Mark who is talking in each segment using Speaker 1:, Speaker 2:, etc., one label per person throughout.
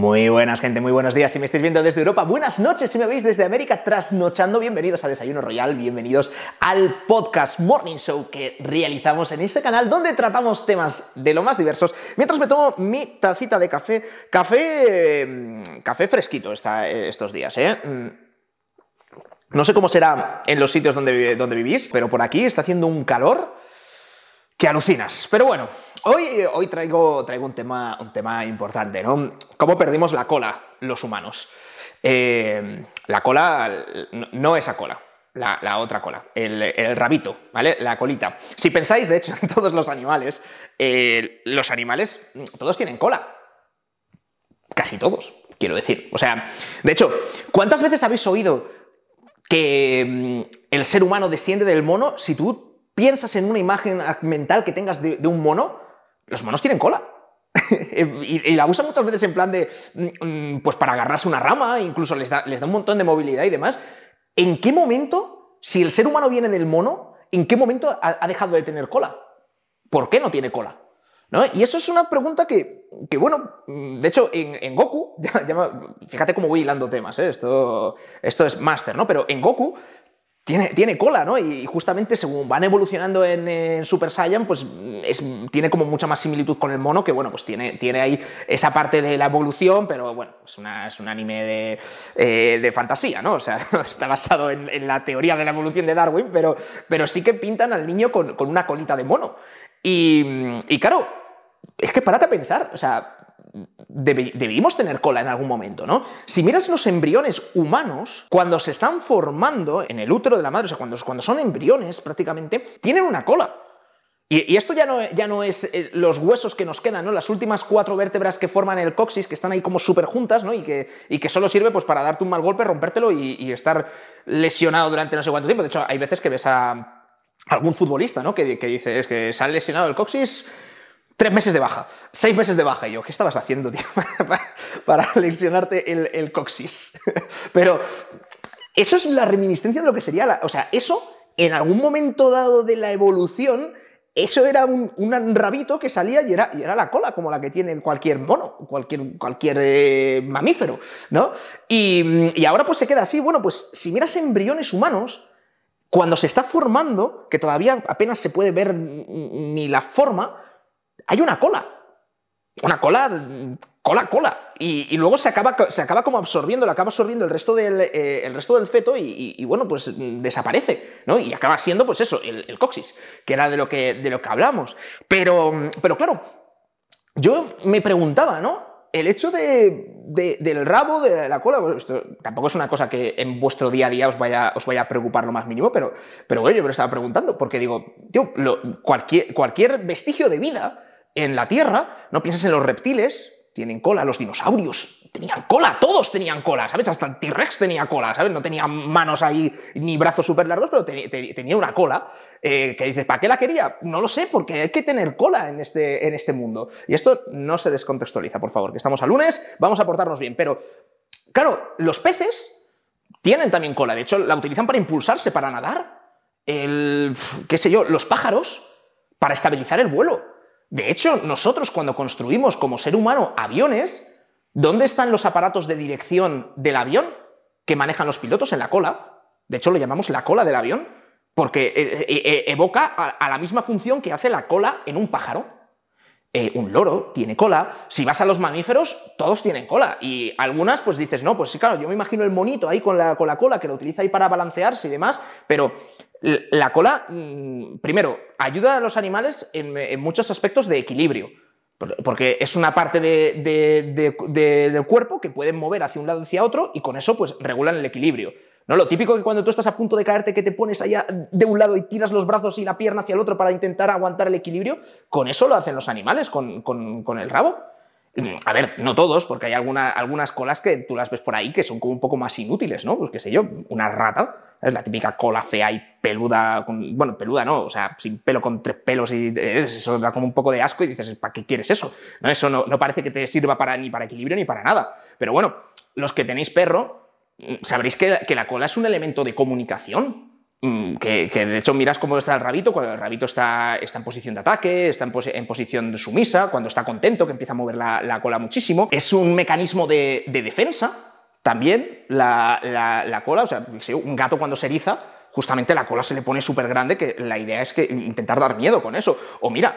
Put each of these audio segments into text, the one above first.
Speaker 1: Muy buenas, gente, muy buenos días si me estáis viendo desde Europa. Buenas noches si me veis desde América trasnochando. Bienvenidos a Desayuno Royal, bienvenidos al podcast Morning Show que realizamos en este canal donde tratamos temas de lo más diversos mientras me tomo mi tacita de café. Café, mm, café fresquito estos días, ¿eh? Mm. No sé cómo será en los sitios donde, donde vivís, pero por aquí está haciendo un calor que alucinas. Pero bueno, hoy, hoy traigo, traigo un, tema, un tema importante, ¿no? ¿Cómo perdimos la cola los humanos? Eh, la cola, no esa cola, la, otra cola, el, rabito, ¿vale? La colita. Si pensáis, de hecho, en todos los animales, eh, los animales, todos tienen cola. Casi todos, quiero decir. O sea, de hecho, ¿cuántas veces habéis oído que mm, el ser humano desciende del mono si tú piensas en una imagen mental que tengas de, un mono, los monos tienen cola. y, la usan muchas veces en plan de, mm, mm, pues para agarrarse una rama, incluso les da, les da un montón de movilidad y demás. ¿En qué momento, si el ser humano viene del mono, en qué momento ha, dejado de tener cola? ¿Por qué no tiene cola? Y eso es una pregunta que, bueno, de hecho, en, Goku, fíjate cómo voy hilando temas, ¿eh? esto, esto es máster, ¿no? Pero en Goku tiene, cola, ¿no? Y justamente según van evolucionando en, Super Saiyan, pues tiene como mucha más similitud con el mono, que bueno, pues tiene, tiene ahí esa parte de la evolución, pero bueno, es, un anime de, eh, fantasía, ¿no? O sea, está basado en, la teoría de la evolución de Darwin, pero, pero sí que pintan al niño con, una colita de mono. Y, y claro, es que parate a pensar, o sea, debimos tener cola en algún momento, ¿no? Si miras los embriones humanos, cuando se están formando en el útero de la madre, o sea, cuando, cuando son embriones prácticamente, tienen una cola. Y, esto ya no, ya no es eh, los huesos que nos quedan, ¿no? Las últimas cuatro vértebras que forman el coxis, que están ahí como súper juntas, ¿no? Y que, y que solo sirve pues, para darte un mal golpe, rompértelo y, estar lesionado durante no sé cuánto tiempo. De hecho, hay veces que ves a algún futbolista, ¿no? Que, que dice, es que se ha lesionado el coxis tres meses de baja, seis meses de baja. Y yo, ¿qué estabas haciendo, tío, para, lesionarte el, coxis? Pero eso es la reminiscencia de lo que sería la... O sea, eso, en algún momento dado de la evolución, eso era un, rabito que salía y era, y era, la cola, como la que tiene cualquier mono, cualquier, cualquier eh, mamífero, ¿no? Y, y ahora pues se queda así. Bueno, pues si miras embriones humanos, cuando se está formando, que todavía apenas se puede ver ni la forma, hay una cola. Una cola, cola, cola. Y, luego se acaba, se acaba como absorbiendo, lo acaba absorbiendo el resto del, eh, el resto del feto y, bueno, pues desaparece, ¿no? Y acaba siendo, pues eso, el, coxis, que era de lo que, de lo que hablamos. Pero, pero claro, yo me preguntaba, ¿no? El hecho de, del rabo, de la cola, tampoco es una cosa que en vuestro día a día os vaya, os vaya a preocupar lo más mínimo, pero, pero bueno, yo me lo estaba preguntando, porque digo, tío, cualquier, cualquier vestigio de vida en la Tierra, no pienses en los reptiles, tienen cola, los dinosaurios tenían cola, todos tenían cola, ¿sabes? Hasta el T-Rex tenía cola, ¿sabes? No tenía manos ahí ni brazos súper largos, pero tenía una cola. Eh, que dices, ¿para qué la quería? No lo sé, porque hay que tener cola en este, en este mundo. Y esto no se descontextualiza, por favor, que estamos a lunes, vamos a portarnos bien. Pero, claro, los peces tienen también cola, de hecho, la utilizan para impulsarse, para nadar. El, qué sé yo, los pájaros, para estabilizar el vuelo. De hecho, nosotros cuando construimos como ser humano aviones, ¿dónde están los aparatos de dirección del avión que manejan los pilotos? En la cola. De hecho, lo llamamos la cola del avión, porque eh, eh, eh, evoca a la misma función que hace la cola en un pájaro. un loro tiene cola. Si vas a los mamíferos, todos tienen cola. Y algunas, pues dices, no, pues sí, claro, yo me imagino el monito ahí con la, con la cola que lo utiliza ahí para balancearse y demás, pero la cola, mm, primero, ayuda a los animales en, muchos aspectos de equilibrio, porque es una parte del cuerpo que pueden mover hacia un lado hacia otro y con eso pues regulan el equilibrio. ¿No? Lo típico que cuando tú estás a punto de caerte que te pones allá de un lado y tiras los brazos y la pierna hacia el otro para intentar aguantar el equilibrio, con eso lo hacen los animales, con, con el rabo. A ver, no todos, porque hay algunas colas que tú las ves por ahí que son como un poco más inútiles, ¿no? Pues qué sé yo, una rata, es la típica cola fea y peluda, bueno, peluda no, o sea, sin pelo con tres pelos y eso da como un poco de asco y dices, ¿para qué quieres eso? ¿No? Eso no, parece que te sirva para, ni para equilibrio ni para nada. Pero bueno, los que tenéis perro, sabréis que, la cola es un elemento de comunicación. Mm, que, de hecho miras cómo está el rabito, cuando el rabito está, está en posición de ataque, está en, posición en posición sumisa, cuando está contento, que empieza a mover la, cola muchísimo. Es un mecanismo de, defensa también, la, cola, o sea, un gato cuando se eriza, justamente la cola se le pone súper grande, que la idea es que intentar dar miedo con eso. O mira,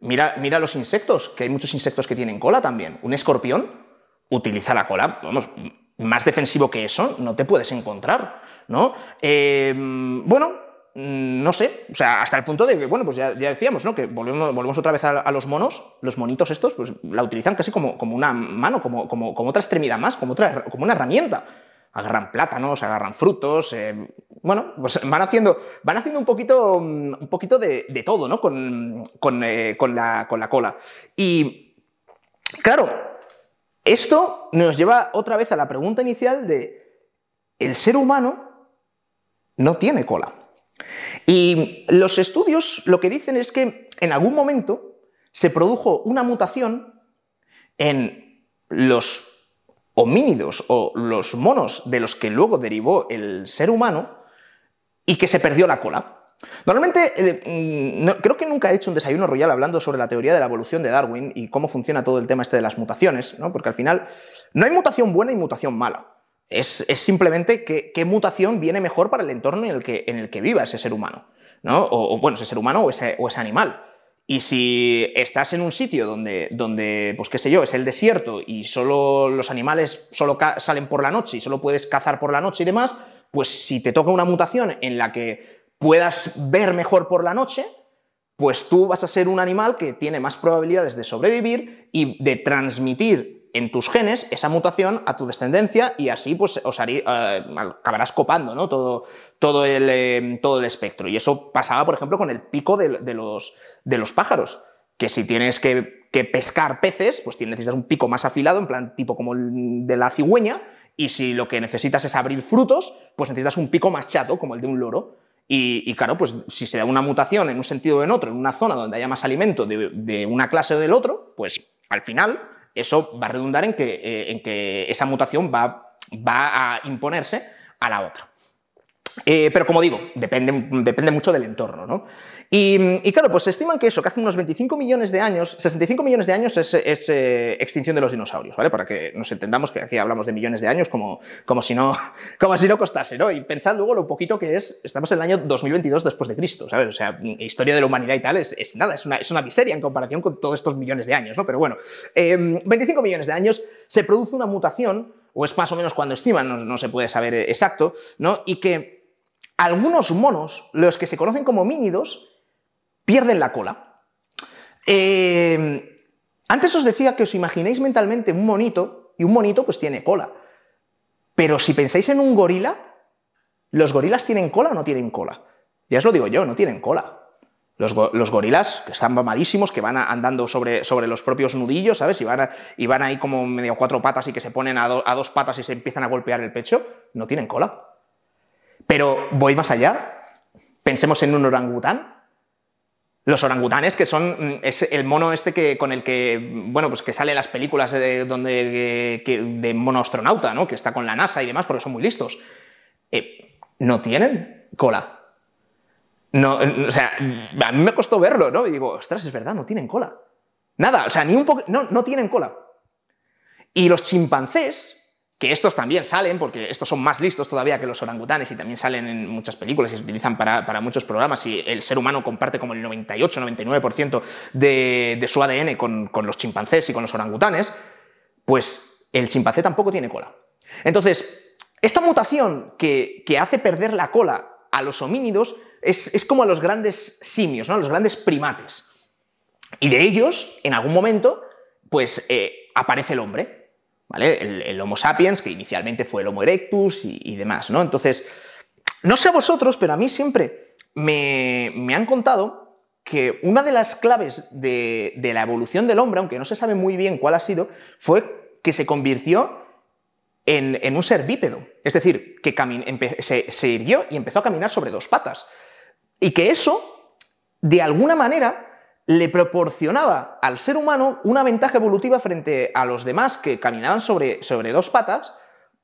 Speaker 1: mira, mira los insectos, que hay muchos insectos que tienen cola también. Un escorpión utiliza la cola, vamos, más defensivo que eso no te puedes encontrar, ¿no? Eh, bueno, no sé, o sea, hasta el punto de que, bueno, pues ya, decíamos, ¿no? Que volvemos, volvemos otra vez a, los monos, los monitos estos, pues la utilizan casi como, como una mano, como, otra extremidad más, como, otra, como una herramienta. Agarran plátanos, agarran frutos, eh, bueno, pues van haciendo, van haciendo un poquito, un poquito de, todo, ¿no? Eh, con, la, con la cola. Y, claro, esto nos lleva otra vez a la pregunta inicial de, ¿el ser humano no tiene cola? Y los estudios lo que dicen es que en algún momento se produjo una mutación en los homínidos o los monos de los que luego derivó el ser humano y que se perdió la cola. Normalmente, eh, mm, creo que nunca he hecho un desayuno royal hablando sobre la teoría de la evolución de Darwin y cómo funciona todo el tema este de las mutaciones, ¿no? porque al final no hay mutación buena y mutación mala. Es, simplemente qué mutación viene mejor para el entorno en el que, en el que viva ese ser humano, ¿no? o, bueno, ese ser humano o ese, o ese animal. Y si estás en un sitio donde, donde, pues qué sé yo, es el desierto y solo los animales solo salen por la noche y solo puedes cazar por la noche y demás, pues si te toca una mutación en la que puedas ver mejor por la noche, pues tú vas a ser un animal que tiene más probabilidades de sobrevivir y de transmitir en tus genes esa mutación a tu descendencia y así pues os eh, acabarás copando ¿no? todo, todo, el, eh, todo, el, espectro. Y eso pasaba, por ejemplo, con el pico de, los, de los, pájaros, que si tienes que, que, pescar peces, pues necesitas un pico más afilado, en plan tipo como el de la cigüeña, y si lo que necesitas es abrir frutos, pues necesitas un pico más chato, como el de un loro. Y, claro, pues si se da una mutación en un sentido o en otro, en una zona donde haya más alimento de, una clase o del otro, pues al final eso va a redundar en que, eh, esa mutación va, a imponerse a la otra. Eh, pero como digo, depende, depende mucho del entorno, ¿no? Y, claro, pues se estiman que eso, que hace unos 25 millones de años, 65 millones de años es, eh, extinción de los dinosaurios, ¿vale? Para que nos entendamos que aquí hablamos de millones de años como, como, si, no, como si no costase, ¿no? Y pensad luego lo poquito que es, estamos en el año 2022 después de Cristo, ¿sabes? O sea, historia de la humanidad y tal es, nada, es una, es una, miseria en comparación con todos estos millones de años, ¿no? Pero bueno, 25 em, millones de años se produce una mutación, o es más o menos cuando estiman, no, no se puede saber exacto, ¿no? Y que algunos monos, los que se conocen como mínidos, pierden la cola. Eh, antes os decía que os imaginéis mentalmente un monito, y un monito pues tiene cola. Pero si pensáis en un gorila, ¿los gorilas tienen cola o no tienen cola? Ya os lo digo yo, no tienen cola. Los, gorilas, que están mamadísimos, que van andando sobre, los propios nudillos, ¿sabes? Y van, y van ahí como medio cuatro patas y que se ponen a, a dos patas y se empiezan a golpear el pecho, no tienen cola. Pero voy más allá. Pensemos en un orangután. Los orangutanes, que son mm, el mono este que, con el que, bueno, pues que sale en las películas de, donde, de mono astronauta, ¿no? Que está con la NASA y demás, porque son muy listos. Eh, no tienen cola. No, o sea, a mí me costó verlo, ¿no? Y digo, ostras, es verdad, no tienen cola. Nada, o sea, ni un poco, no, no tienen cola. Y los chimpancés, que estos también salen, porque estos son más listos todavía que los orangutanes y también salen en muchas películas y se utilizan para, muchos programas y el ser humano comparte como el 98-99% de, su ADN con, los chimpancés y con los orangutanes, pues el chimpancé tampoco tiene cola. Entonces, esta mutación que, hace perder la cola a los homínidos es, como a los grandes simios, ¿no? a los grandes primates. Y de ellos, en algún momento, pues eh, aparece el hombre. El, Homo sapiens, que inicialmente fue el Homo erectus y, demás, ¿no? Entonces, no sé a vosotros, pero a mí siempre me, han contado que una de las claves de, la evolución del hombre, aunque no se sabe muy bien cuál ha sido, fue que se convirtió en, un ser bípedo. Es decir, que se, se irguió y empezó a caminar sobre dos patas. Y que eso, de alguna manera, le proporcionaba al ser humano una ventaja evolutiva frente a los demás que caminaban sobre, sobre dos patas,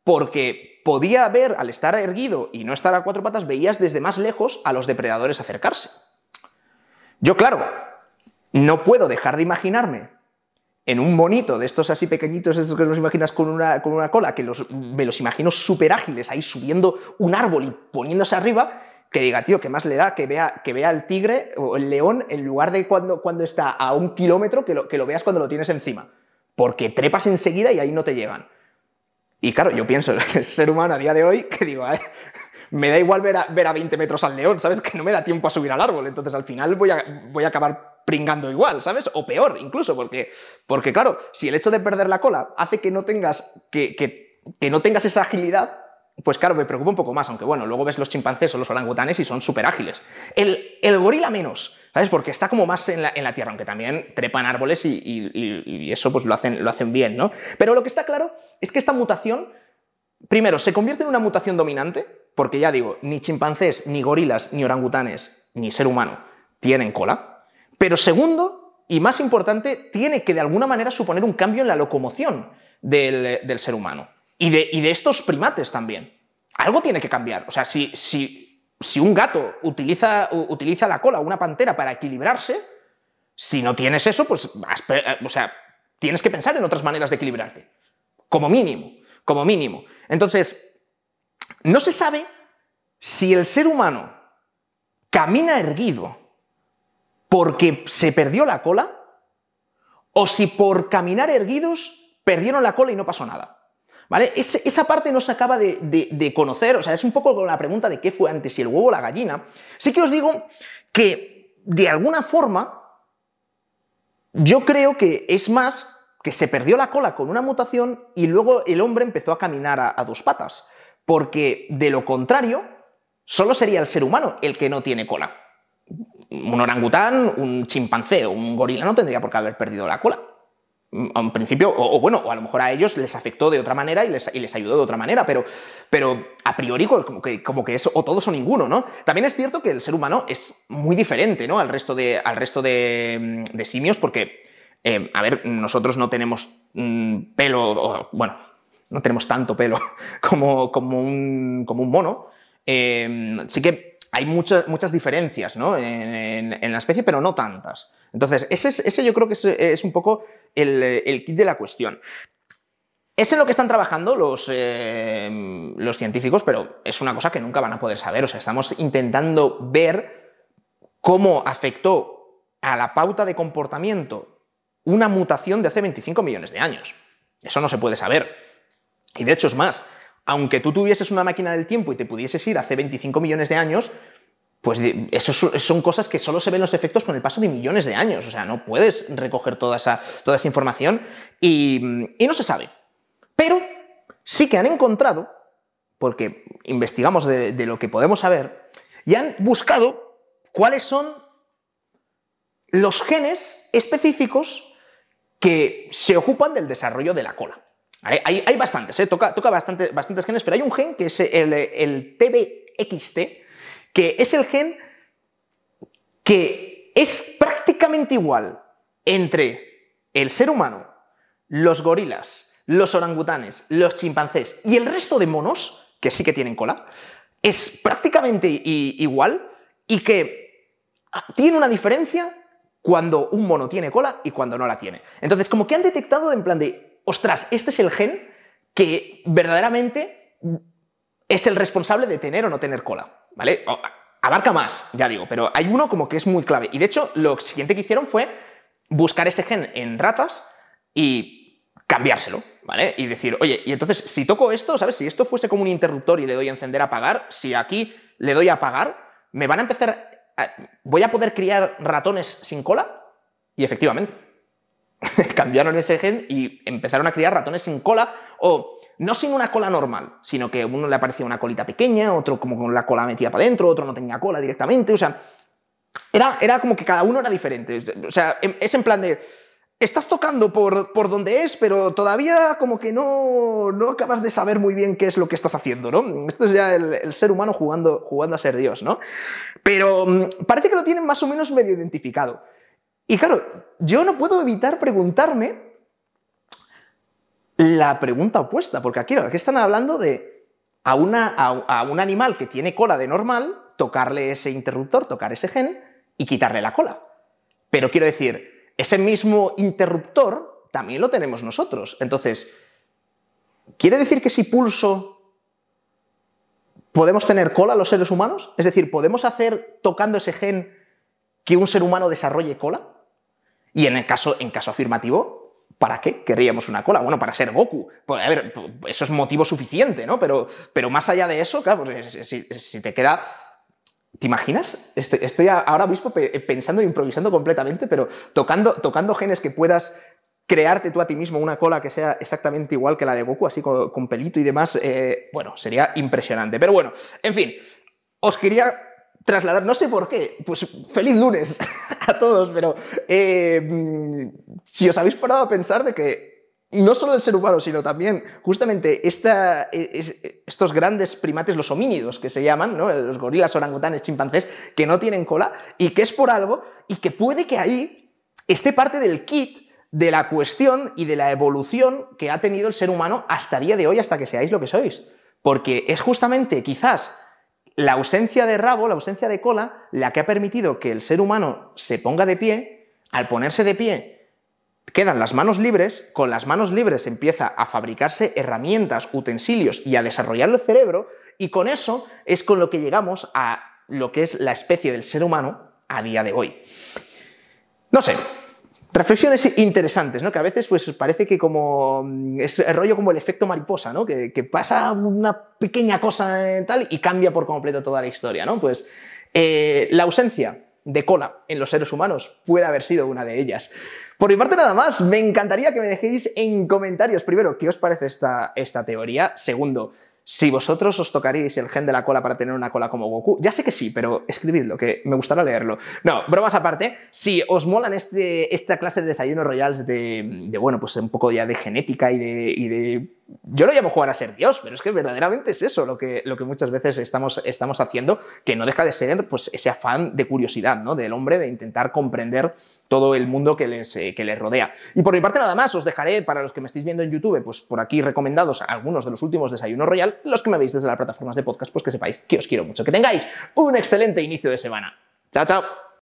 Speaker 1: porque podía ver, al estar erguido y no estar a cuatro patas, veías desde más lejos a los depredadores acercarse. Yo, claro, no puedo dejar de imaginarme en un monito de estos así pequeñitos, estos que los imaginas con una, con una cola, que me los imagino súper ágiles ahí subiendo un árbol y poniéndose arriba, que diga, tío, ¿qué más le da que vea, que vea el tigre o el león en lugar de cuando, cuando está a un kilómetro que lo, que lo veas cuando lo tienes encima? Porque trepas enseguida y ahí no te llegan. Y claro, yo pienso, el ser humano a día de hoy, que digo, me da igual ver a, ver a 20 metros al león, ¿sabes? Que no me da tiempo a subir al árbol, entonces al final voy a, voy a acabar pringando igual, ¿sabes? O peor incluso, porque, porque claro, si el hecho de perder la cola hace que no tengas, que, que, que no tengas esa agilidad, pues claro, me preocupa un poco más, aunque bueno, luego ves los chimpancés o los orangutanes y son súper ágiles. El, gorila menos, ¿sabes? Porque está como más en la, tierra, aunque también trepan árboles y, eso pues lo hacen, lo hacen bien, ¿no? Pero lo que está claro es que esta mutación, primero, se convierte en una mutación dominante, porque ya digo, ni chimpancés, ni gorilas, ni orangutanes, ni ser humano tienen cola. Pero segundo, y más importante, tiene que de alguna manera suponer un cambio en la locomoción del ser humano. Y de, estos primates también. Algo tiene que cambiar. O sea, si, un gato utiliza, la cola, una pantera, para equilibrarse, si no tienes eso, pues, o sea, tienes que pensar en otras maneras de equilibrarte. Como mínimo, como mínimo. Entonces, no se sabe si el ser humano camina erguido porque se perdió la cola o si por caminar erguidos perdieron la cola y no pasó nada. ¿Vale? esa parte no se acaba de, conocer, o sea, es un poco la pregunta de qué fue antes, si el huevo o la gallina. Sí que os digo que, de alguna forma, yo creo que es más que se perdió la cola con una mutación y luego el hombre empezó a caminar a, a dos patas, porque de lo contrario, solo sería el ser humano el que no tiene cola. Un orangután, un chimpancé un gorila no tendría por qué haber perdido la cola en principio, o, bueno, o a lo mejor a ellos les afectó de otra manera y les, y les ayudó de otra manera, pero, pero a priori como que, como que es o todos o ninguno, ¿no? También es cierto que el ser humano es muy diferente, ¿no? Al resto de, al resto de, de simios, porque, eh, a ver, nosotros no tenemos mmm, pelo, bueno, no tenemos tanto pelo como, como, un, como un mono. Eh, sí que hay muchas, muchas diferencias ¿no? en, la especie, pero no tantas. Entonces, ese, es, ese yo creo que es, un poco el, el, kit de la cuestión. Es en lo que están trabajando los, eh, los científicos, pero es una cosa que nunca van a poder saber. O sea, estamos intentando ver cómo afectó a la pauta de comportamiento una mutación de hace 25 millones de años. Eso no se puede saber. Y de hecho es más, aunque tú tuvieses una máquina del tiempo y te pudieses ir hace 25 millones de años, pues eso son cosas que solo se ven los efectos con el paso de millones de años. O sea, no puedes recoger toda esa, toda esa información y, no se sabe. Pero sí que han encontrado, porque investigamos de, lo que podemos saber, y han buscado cuáles son los genes específicos que se ocupan del desarrollo de la cola. Hay, bastantes, ¿eh? toca, toca bastante, bastantes genes, pero hay un gen que es el, el TBXT, que es el gen que es prácticamente igual entre el ser humano, los gorilas, los orangutanes, los chimpancés y el resto de monos, que sí que tienen cola, es prácticamente igual y que tiene una diferencia cuando un mono tiene cola y cuando no la tiene. Entonces, como que han detectado en plan de, ostras, este es el gen que verdaderamente es el responsable de tener o no tener cola. ¿vale? Abarca más, ya digo, pero hay uno como que es muy clave. Y de hecho, lo siguiente que hicieron fue buscar ese gen en ratas y cambiárselo, ¿vale? Y decir, oye, y entonces, si toco esto, ¿sabes? Si esto fuese como un interruptor y le doy a encender, apagar, si aquí le doy a apagar, me van a empezar. A, ¿Voy a poder criar ratones sin cola? Y efectivamente. Cambiaron ese gen y empezaron a criar ratones sin cola o no sin una cola normal, sino que uno le aparecía una colita pequeña, otro como con la cola metida para adentro, otro no tenía cola directamente, o sea, era, era como que cada uno era diferente. O sea, em, es en plan de, estás tocando por, por donde es, pero todavía como que no, no acabas de saber muy bien qué es lo que estás haciendo, ¿no? Esto es ya el, el ser humano jugando, jugando a ser Dios, ¿no? Pero mm, parece que lo tienen más o menos medio identificado. Y claro, yo no puedo evitar preguntarme la pregunta opuesta, porque aquí, aquí están hablando de a, a, un animal que tiene cola de normal, tocarle ese interruptor, tocar ese gen y quitarle la cola. Pero quiero decir, ese mismo interruptor también lo tenemos nosotros. Entonces, ¿quiere decir que si pulso podemos tener cola los seres humanos? Es decir, ¿podemos hacer tocando ese gen que un ser humano desarrolle cola? Y en el caso, en caso afirmativo, ¿Para qué querríamos una cola? Bueno, para ser Goku. Pues, a ver, eso es motivo suficiente, ¿no? Pero, pero más allá de eso, claro, pues, si, te queda ¿Te imaginas? Estoy, ahora mismo pensando e improvisando completamente, pero tocando, tocando genes que puedas crearte tú a ti mismo una cola que sea exactamente igual que la de Goku, así con, pelito y demás, eh, bueno, sería impresionante. Pero bueno, en fin, os quería trasladar, no sé por qué, pues feliz lunes a todos, pero eh, si os habéis parado a pensar de que no solo el ser humano, sino también justamente esta, estos grandes primates, los homínidos que se llaman, ¿no? los gorilas, orangutanes, chimpancés, que no tienen cola y que es por algo y que puede que ahí esté parte del kit de la cuestión y de la evolución que ha tenido el ser humano hasta el día de hoy, hasta que seáis lo que sois. Porque es justamente quizás la ausencia de rabo, la ausencia de cola, la que ha permitido que el ser humano se ponga de pie, al ponerse de pie, quedan las manos libres, con las manos libres empieza a fabricarse herramientas, utensilios y a desarrollar el cerebro, y con eso es con lo que llegamos a lo que es la especie del ser humano a día de hoy. No sé, Reflexiones interesantes, ¿no? Que a veces pues parece que como mm, es el rollo como el efecto mariposa, ¿no? Que, pasa una pequeña cosa tal y cambia por completo toda la historia, ¿no? Pues eh, la ausencia de cola en los seres humanos puede haber sido una de ellas. Por mi parte nada más, me encantaría que me dejéis en comentarios, primero, qué os parece esta, esta teoría, segundo, si vosotros os tocaríais el gen de la cola para tener una cola como Goku, ya sé que sí, pero escribidlo, que me gustará leerlo. No, bromas aparte, si os molan este, esta clase de desayunos royals de, bueno, pues un poco ya de genética y de yo lo llamo jugar a ser Dios, pero es que verdaderamente es eso lo que, lo que muchas veces estamos, estamos haciendo, que no deja de ser pues, ese afán de curiosidad ¿no? del hombre, de intentar comprender todo el mundo que les, eh, que les rodea. Y por mi parte nada más, os dejaré, para los que me estéis viendo en YouTube, pues por aquí recomendados algunos de los últimos desayunos royal, los que me veis desde las plataformas de podcast, pues que sepáis que os quiero mucho. Que tengáis un excelente inicio de semana. Chao, chao.